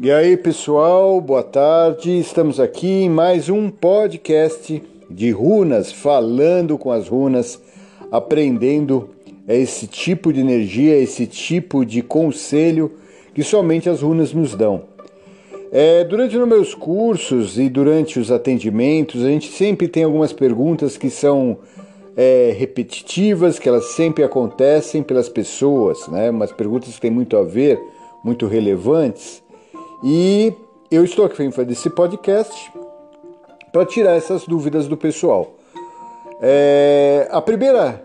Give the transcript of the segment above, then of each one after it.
E aí, pessoal, boa tarde. Estamos aqui em mais um podcast de runas, falando com as runas, aprendendo esse tipo de energia, esse tipo de conselho que somente as runas nos dão. É, durante os meus cursos e durante os atendimentos, a gente sempre tem algumas perguntas que são é, repetitivas, que elas sempre acontecem pelas pessoas, né? Umas perguntas que têm muito a ver, muito relevantes. E eu estou aqui fazer esse podcast para tirar essas dúvidas do pessoal. É, a primeira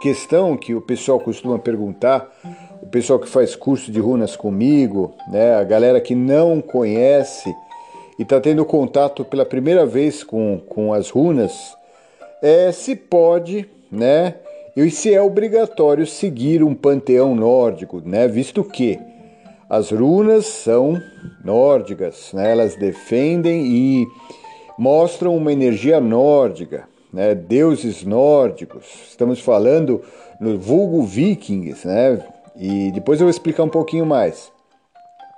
questão que o pessoal costuma perguntar, o pessoal que faz curso de runas comigo, né, a galera que não conhece e está tendo contato pela primeira vez com, com as runas, é se pode, né, e se é obrigatório seguir um panteão nórdico, né, visto que as runas são nórdicas, né? elas defendem e mostram uma energia nórdica, né? deuses nórdicos. Estamos falando no vulgo vikings, né? e depois eu vou explicar um pouquinho mais.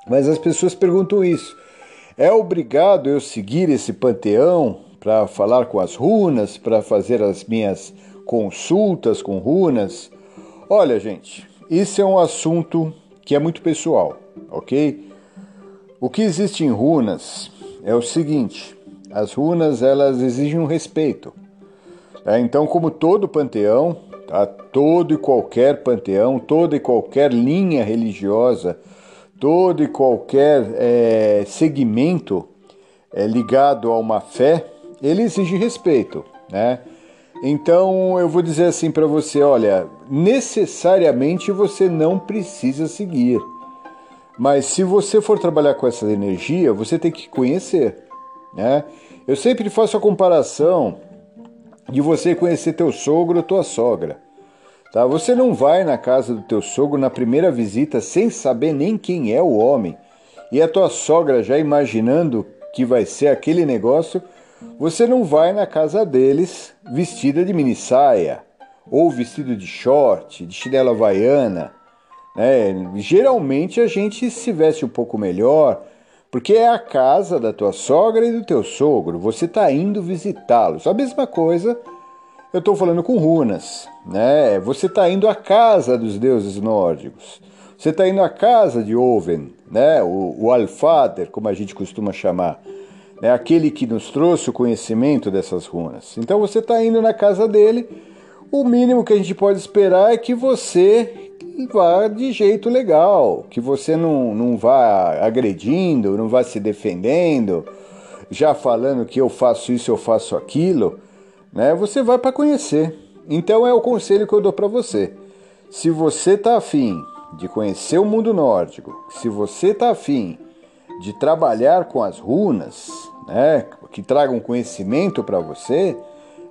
Mas as pessoas perguntam isso. É obrigado eu seguir esse panteão para falar com as runas, para fazer as minhas consultas com runas? Olha, gente, isso é um assunto que é muito pessoal ok? O que existe em runas é o seguinte: as runas elas exigem um respeito. Tá? Então, como todo panteão, tá? todo e qualquer panteão, toda e qualquer linha religiosa, todo e qualquer é, segmento é, ligado a uma fé, ele exige respeito, né? Então eu vou dizer assim para você, olha, necessariamente você não precisa seguir. Mas se você for trabalhar com essa energia, você tem que conhecer. Né? Eu sempre faço a comparação de você conhecer teu sogro ou tua sogra. Tá? Você não vai na casa do teu sogro na primeira visita sem saber nem quem é o homem. E a tua sogra já imaginando que vai ser aquele negócio, você não vai na casa deles vestida de mini saia ou vestido de short, de chinela havaiana né? Geralmente a gente se veste um pouco melhor, porque é a casa da tua sogra e do teu sogro. Você está indo visitá-los. A mesma coisa eu estou falando com runas. Né? Você está indo à casa dos deuses nórdicos. Você está indo à casa de Oven, né? o, o Alfader, como a gente costuma chamar. Né? Aquele que nos trouxe o conhecimento dessas runas. Então você está indo na casa dele. O mínimo que a gente pode esperar é que você vá de jeito legal, que você não, não vá agredindo, não vá se defendendo, já falando que eu faço isso, eu faço aquilo, né? Você vai para conhecer. Então é o conselho que eu dou para você. Se você tá afim de conhecer o mundo nórdico, se você tá afim de trabalhar com as runas, né, que tragam conhecimento para você,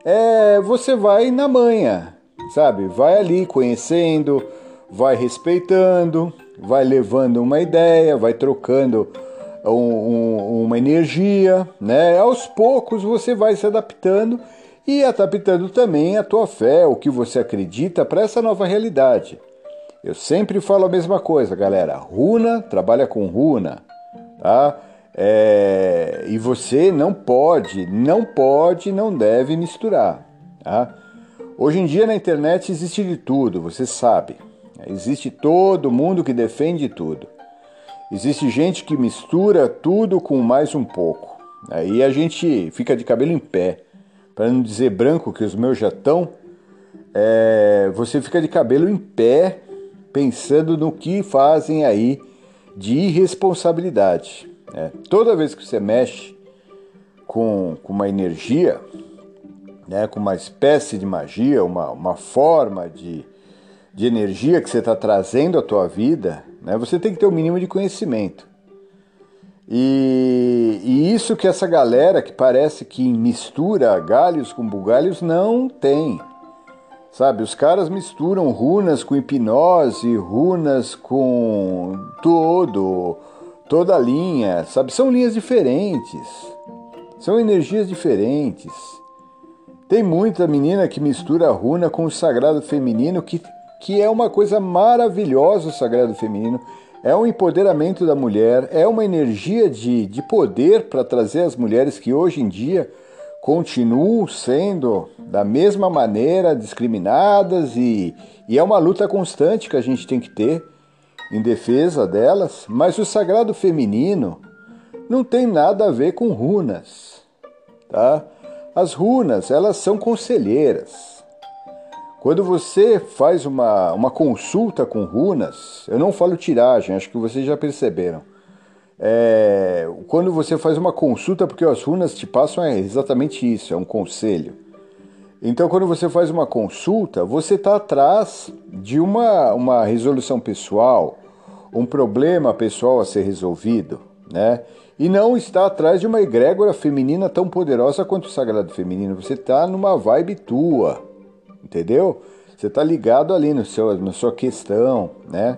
é, você vai na manha, sabe? Vai ali conhecendo, vai respeitando, vai levando uma ideia, vai trocando um, um, uma energia, né? Aos poucos você vai se adaptando e adaptando também a tua fé, o que você acredita para essa nova realidade. Eu sempre falo a mesma coisa, galera. Runa trabalha com runa, tá? É, e você não pode, não pode, não deve misturar, tá? Hoje em dia na internet existe de tudo, você sabe. Existe todo mundo que defende tudo. Existe gente que mistura tudo com mais um pouco. Aí a gente fica de cabelo em pé. Para não dizer branco, que os meus já estão, é, você fica de cabelo em pé pensando no que fazem aí de irresponsabilidade. É, toda vez que você mexe com, com uma energia, né, com uma espécie de magia, uma, uma forma de, de energia que você está trazendo à tua vida, né, você tem que ter o um mínimo de conhecimento. E, e, isso que essa galera que parece que mistura galhos com bugalhos não tem. Sabe, os caras misturam runas com hipnose, runas com todo, toda a linha, sabe? São linhas diferentes. São energias diferentes. Tem muita menina que mistura a runa com o sagrado feminino que que é uma coisa maravilhosa o sagrado feminino. é um empoderamento da mulher, é uma energia de, de poder para trazer as mulheres que hoje em dia continuam sendo da mesma maneira discriminadas e, e é uma luta constante que a gente tem que ter em defesa delas, mas o sagrado feminino não tem nada a ver com runas, tá? As runas, elas são conselheiras. Quando você faz uma, uma consulta com runas, eu não falo tiragem, acho que vocês já perceberam. É, quando você faz uma consulta, porque as runas te passam é exatamente isso, é um conselho. Então, quando você faz uma consulta, você está atrás de uma, uma resolução pessoal, um problema pessoal a ser resolvido, né? E não está atrás de uma egrégora feminina tão poderosa quanto o sagrado feminino. Você está numa vibe tua entendeu? Você está ligado ali no seu, na sua questão, né?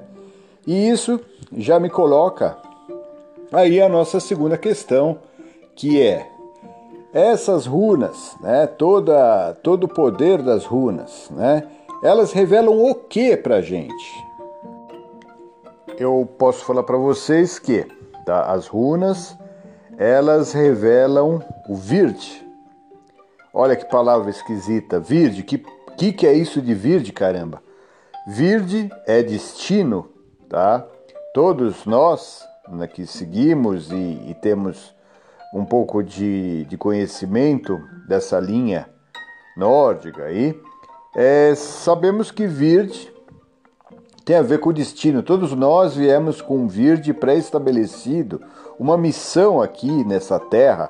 E isso já me coloca aí a nossa segunda questão, que é essas runas, né? Toda, todo o poder das runas, né? Elas revelam o que para gente? Eu posso falar para vocês que tá? as runas elas revelam o virde. Olha que palavra esquisita, virde, que que, que é isso de virde, caramba? Virde é destino, tá? Todos nós né, que seguimos e, e, temos um pouco de, de, conhecimento dessa linha nórdica aí, é, sabemos que Virde tem a ver com o destino. Todos nós viemos com um Virde pré-estabelecido, uma missão aqui nessa terra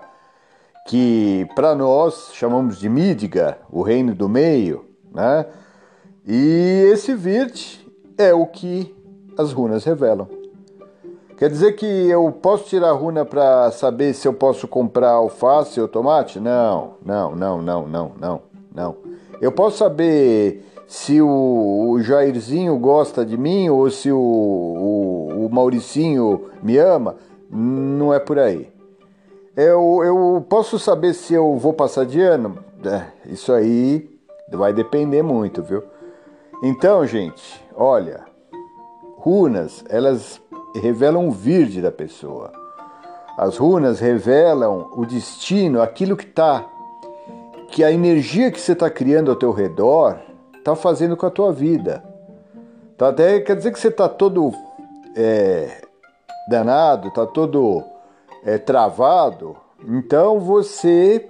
que para nós chamamos de Midgar, o reino do meio, né? E esse virt é o que as runas revelam. Quer dizer que eu posso tirar a runa para saber se eu posso comprar alface ou tomate? Não, não, não, não, não, não, não. Eu posso saber se o, o Jairzinho gosta de mim ou se o, o, o Mauricinho me ama? Não é por aí. Eu, eu posso saber se eu vou passar de ano? É, isso aí Vai depender muito, viu? Então, gente, olha, runas, elas revelam o virde da pessoa. As runas revelam o destino, aquilo que está, que a energia que você está criando ao teu redor está fazendo com a tua vida. Tá até quer dizer que você está todo é, danado, está todo é, travado. Então você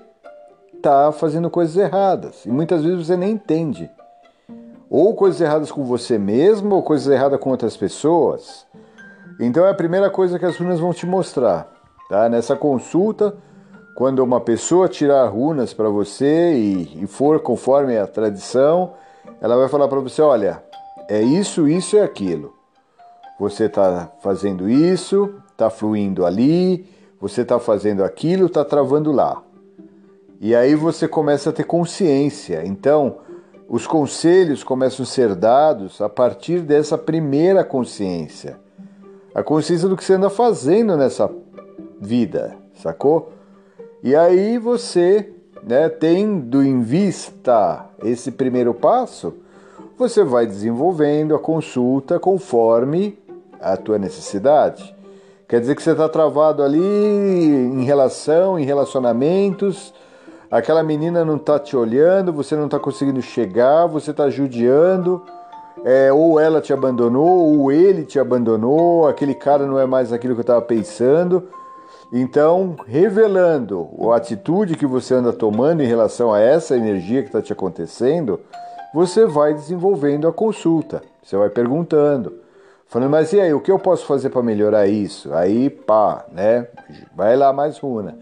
está fazendo coisas erradas. E muitas vezes você nem entende. Ou coisas erradas com você mesmo, ou coisas erradas com outras pessoas. Então é a primeira coisa que as runas vão te mostrar. Tá? Nessa consulta, quando uma pessoa tirar runas para você e, e, for conforme a tradição, ela vai falar para você: olha, é isso, isso e aquilo. Você está fazendo isso, está fluindo ali, você está fazendo aquilo, está travando lá. E aí você começa a ter consciência. Então, os conselhos começam a ser dados a partir dessa primeira consciência. A consciência do que você anda fazendo nessa vida, sacou? E aí você, né, tendo em vista esse primeiro passo, você vai desenvolvendo a consulta conforme a tua necessidade. Quer dizer que você está travado ali em relação, em relacionamentos, aquela menina não tá te olhando, você não tá conseguindo chegar, você tá judiando, é, ou ela te abandonou, ou ele te abandonou, aquele cara não é mais aquilo que eu estava pensando. Então, revelando a atitude que você anda tomando em relação a essa energia que está te acontecendo, você vai desenvolvendo a consulta. Você vai perguntando, falando, mas e aí, o que eu posso fazer para melhorar isso? Aí, pá, né? Vai lá mais runa.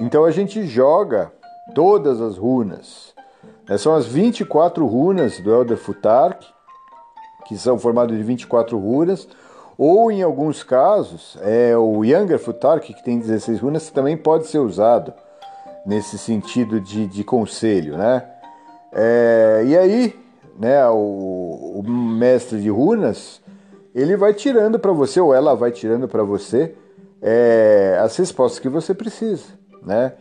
Então a gente joga todas as runas. É, são as 24 runas do Elder Futark, que são formadas de 24 runas, ou em alguns casos, é o Younger Futark, que tem 16 runas, também pode ser usado nesse sentido de, de conselho, né? É, e aí, né, o, o, mestre de runas, ele vai tirando para você, ou ela vai tirando para você, é, as respostas que você precisa, né?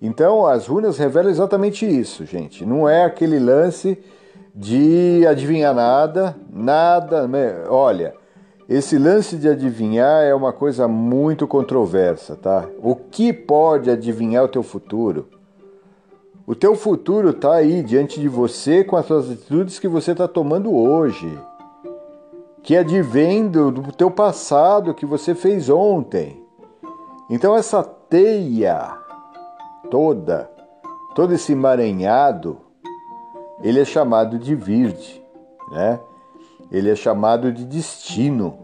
Então, as runas revelam exatamente isso, gente. Não é aquele lance de adivinhar nada, nada. Olha, esse lance de adivinhar é uma coisa muito controversa, tá? O que pode adivinhar o teu futuro? O teu futuro está aí diante de você com as suas atitudes que você está tomando hoje, que advém do, do teu passado que você fez ontem. Então essa teia toda, todo esse emaranhado, ele é chamado de virde, né? Ele é chamado de destino.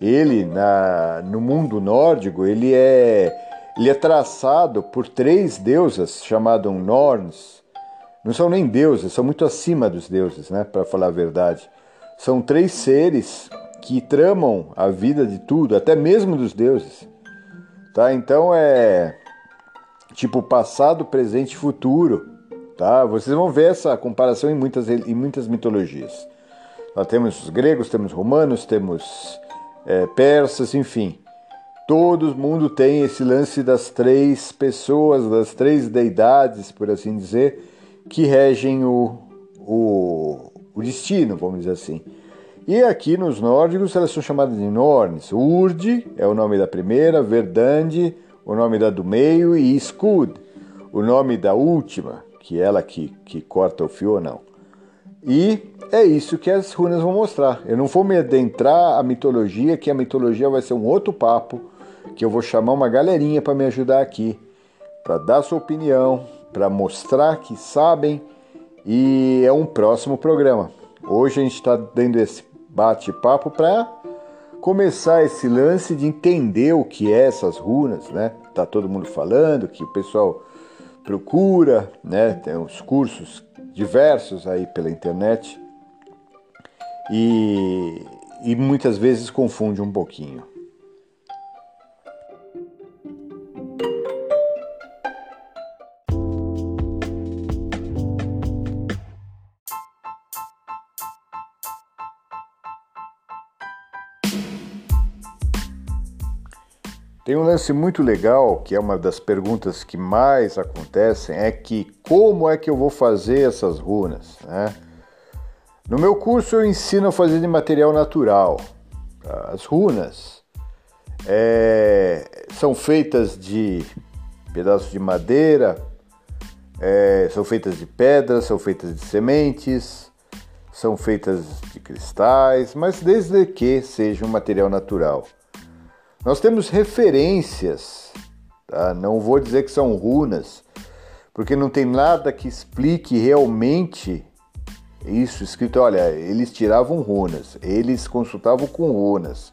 Ele, na, no mundo nórdico, ele é, ele é traçado por três deusas chamadas Norns. Não são nem deuses, são muito acima dos deuses, né? Para falar a verdade. São três seres que tramam a vida de tudo, até mesmo dos deuses. Tá? Então é tipo passado, presente e futuro. Tá? Vocês vão ver essa comparação em muitas, em muitas mitologias. Temos os gregos, temos romanos, temos é, persas, enfim. Todo mundo tem esse lance das três pessoas, das três deidades, por assim dizer, que regem o, o, o destino, vamos dizer assim. E aqui nos nórdicos elas são chamadas de Norns. Urd é o nome da primeira, Verdande, o nome da do meio, e Skud, o nome da última, que é ela que, que corta o fio ou não. E é isso que as runas vão mostrar. Eu não vou me adentrar a mitologia, que a mitologia vai ser um outro papo, que eu vou chamar uma galerinha para me ajudar aqui, para dar sua opinião, para mostrar que sabem, e é um próximo programa. Hoje a gente está dando esse bate-papo para começar esse lance de entender o que é essas runas, né? Tá todo mundo falando que o pessoal procura, né? Tem os cursos diversos aí pela internet e, e muitas vezes confunde um pouquinho. Tem um lance muito legal, que é uma das perguntas que mais acontecem, é que como é que eu vou fazer essas runas? Né? No meu curso eu ensino a fazer de material natural. As runas é, são feitas de pedaços de madeira, é, são feitas de pedras, são feitas de sementes, são feitas de cristais, mas desde que seja um material natural. Nós temos referências, tá? não vou dizer que são runas, porque não tem nada que explique realmente isso escrito. Olha, eles tiravam runas, eles consultavam com runas.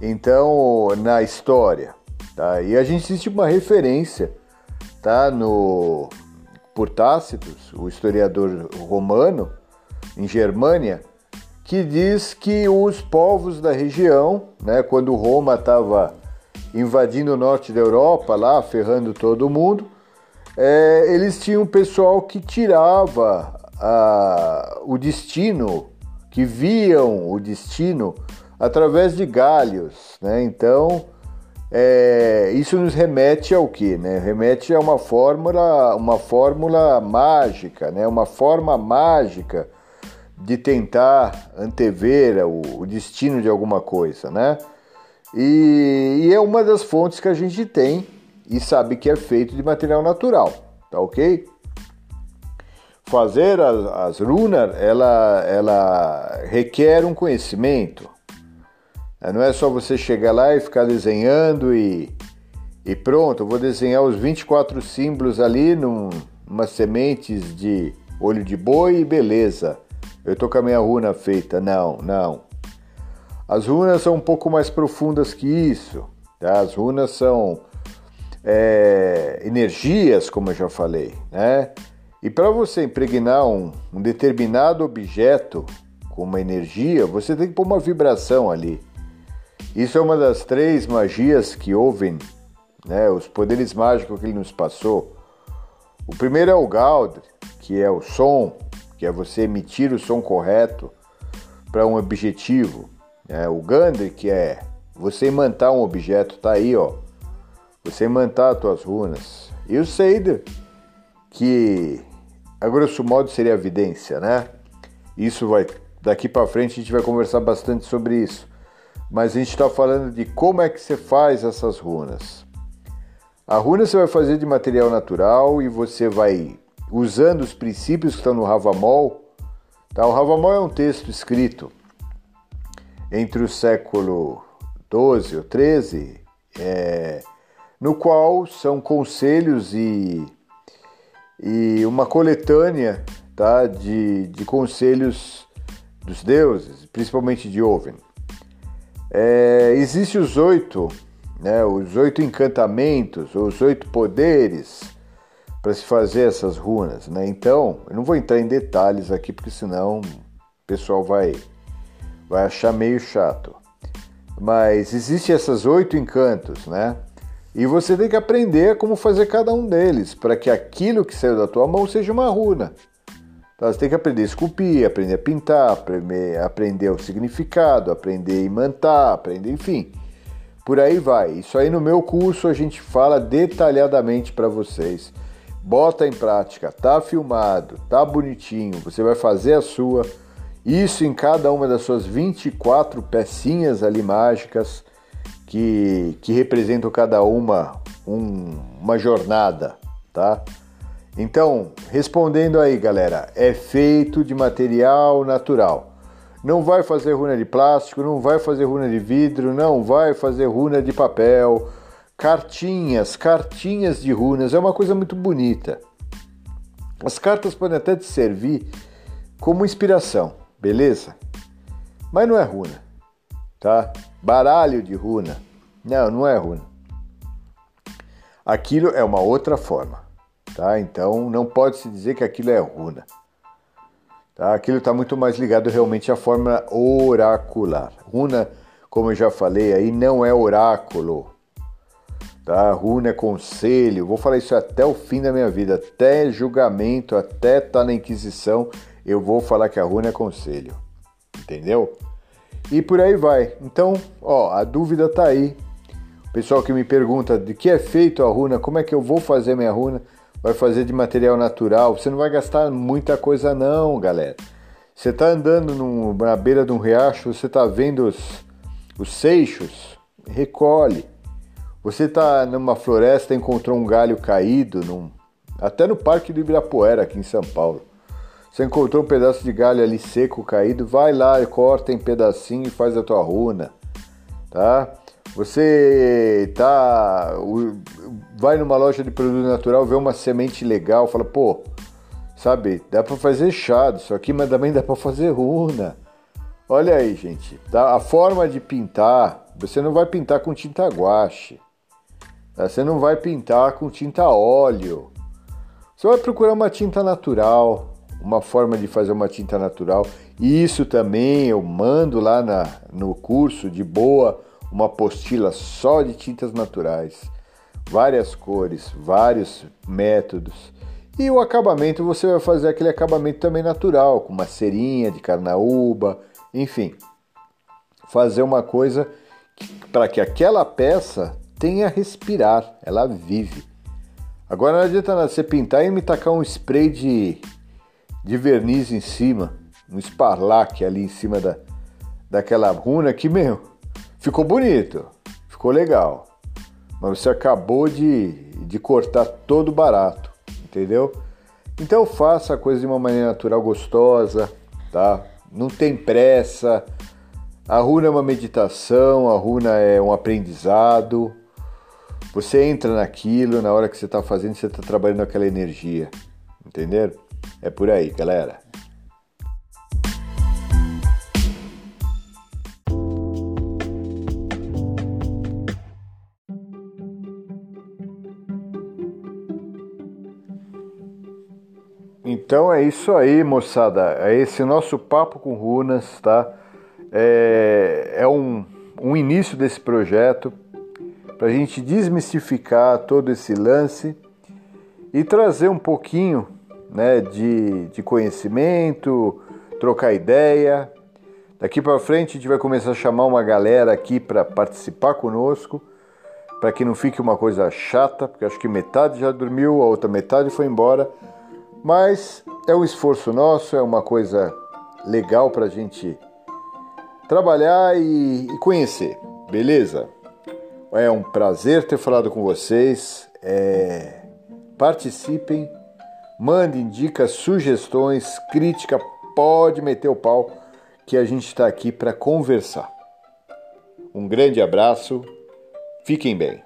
Então, na história, tá? E a gente existe uma referência, tá? No por Tácitos, o historiador romano, em Germânia, que diz que os povos da região, né, quando Roma estava invadindo o norte da Europa, lá ferrando todo mundo, é, eles tinham um pessoal que tirava o destino, que viam o destino através de galhos, né? Então é, isso nos remete ao que, né? Remete a uma fórmula, uma fórmula mágica, né? Uma forma mágica de tentar antever o, o destino de alguma coisa, né? E, e, é uma das fontes que a gente tem e sabe que é feito de material natural, tá ok? Fazer as, as runas, ela, ela requer um conhecimento. Não é só você chegar lá e ficar desenhando e, e pronto, vou desenhar os 24 símbolos ali num, umas sementes de olho de boi e beleza eu tô com a minha runa feita. Não, não. As runas são um pouco mais profundas que isso. Tá? As runas são é, energias, como eu já falei, né? E para você impregnar um, um, determinado objeto com uma energia, você tem que pôr uma vibração ali. Isso é uma das três magias que ouvem, né? Os poderes mágicos que ele nos passou. O primeiro é o Gaud, que é o som, que é você emitir o som correto para um objetivo. É, o Gandhi, que é você imantar um objeto, tá aí, ó. Você imantar as tuas runas. E o Seider, que a grosso modo seria a evidência, né? Isso vai daqui para frente a gente vai conversar bastante sobre isso. mas a gente está falando de como é que você faz essas runas. A runa você vai fazer de material natural e você vai usando os princípios que estão no Havamol. Tá? O Havamol é um texto escrito entre o século 12 ou 13, é, no qual são conselhos e, e uma coletânea tá, de, de conselhos dos deuses, principalmente de Oven. É, Existem os oito, né, os oito encantamentos, os oito poderes para se fazer essas runas. Né? Então, eu não vou entrar em detalhes aqui, porque senão o pessoal vai, vai achar meio chato. Mas existem essas oito encantos, né? E você tem que aprender como fazer cada um deles, para que aquilo que saiu da tua mão seja uma runa. Então, você tem que aprender a esculpir, aprender a pintar, aprender, aprender o significado, aprender a imantar, aprender, enfim. Por aí vai. Isso aí no meu curso a gente fala detalhadamente para vocês. Bota em prática, tá filmado, tá bonitinho, você vai fazer a sua. Isso em cada uma das suas 24 pecinhas ali mágicas que, que representam cada uma um, uma jornada, tá? Então, respondendo aí, galera, é feito de material natural. Não vai fazer runa de plástico, não vai fazer runa de vidro, não vai fazer runa de papel. Cartinhas, cartinhas de runas é uma coisa muito bonita. As cartas podem até te servir como inspiração, beleza? Mas não é runa, tá? Baralho de runa. Não, não é runa. Aquilo é uma outra forma. Tá? Então não pode se dizer que aquilo é runa. Tá? Aquilo está muito mais ligado realmente à forma oracular. Runa, como eu já falei aí, não é oráculo. Tá? Runa é conselho. Vou falar isso até o fim da minha vida, até julgamento, até estar tá na Inquisição, eu vou falar que a runa é conselho. Entendeu? E por aí vai. Então, ó, a dúvida tá aí. Pessoal que me pergunta de que é feito a runa, como é que eu vou fazer minha runa? vai fazer de material natural, você não vai gastar muita coisa não, galera. Você está andando num, na beira de um riacho, você está vendo os, os seixos, recolhe. Você está numa floresta, encontrou um galho caído, num, até no Parque do Ibirapuera, aqui em São Paulo. Você encontrou um pedaço de galho ali seco, caído, vai lá, corta em pedacinho e faz a tua runa, tá? Você tá vai numa loja de produto natural, vê uma semente legal, fala, pô, sabe, dá para fazer chá isso aqui, mas também dá para fazer runa. Olha aí, gente, tá? a forma de pintar, você não vai pintar com tinta guache, tá? você não vai pintar com tinta óleo, você vai procurar uma tinta natural, uma forma de fazer uma tinta natural. Isso também eu mando lá na, no curso de boa uma apostila só de tintas naturais, várias cores, vários métodos. E o acabamento você vai fazer aquele acabamento também natural, com uma cerinha de carnaúba, enfim. Fazer uma coisa para que aquela peça tenha respirar, ela vive. Agora não adianta nada você pintar e me tacar um spray de, de verniz em cima, um sparlac ali em cima da, daquela runa que, meu, Ficou bonito, ficou legal, mas você acabou de, de cortar todo barato, entendeu? Então faça a coisa de uma maneira natural, gostosa, tá? Não tem pressa. A runa é uma meditação, a runa é um aprendizado. Você entra naquilo, na hora que você está fazendo, você está trabalhando aquela energia, entendeu? É por aí, galera. Então é isso aí, moçada. É esse nosso papo com runas, tá? É, é um, um início desse projeto para a gente desmistificar todo esse lance e trazer um pouquinho né, de, de conhecimento, trocar ideia. Daqui para frente a gente vai começar a chamar uma galera aqui para participar conosco, para que não fique uma coisa chata, porque acho que metade já dormiu, a outra metade foi embora. Mas é um esforço nosso, é uma coisa legal para a gente trabalhar e, e conhecer, beleza? É um prazer ter falado com vocês. É... Participem, mandem dicas, sugestões, crítica, pode meter o pau que a gente está aqui para conversar. Um grande abraço, fiquem bem.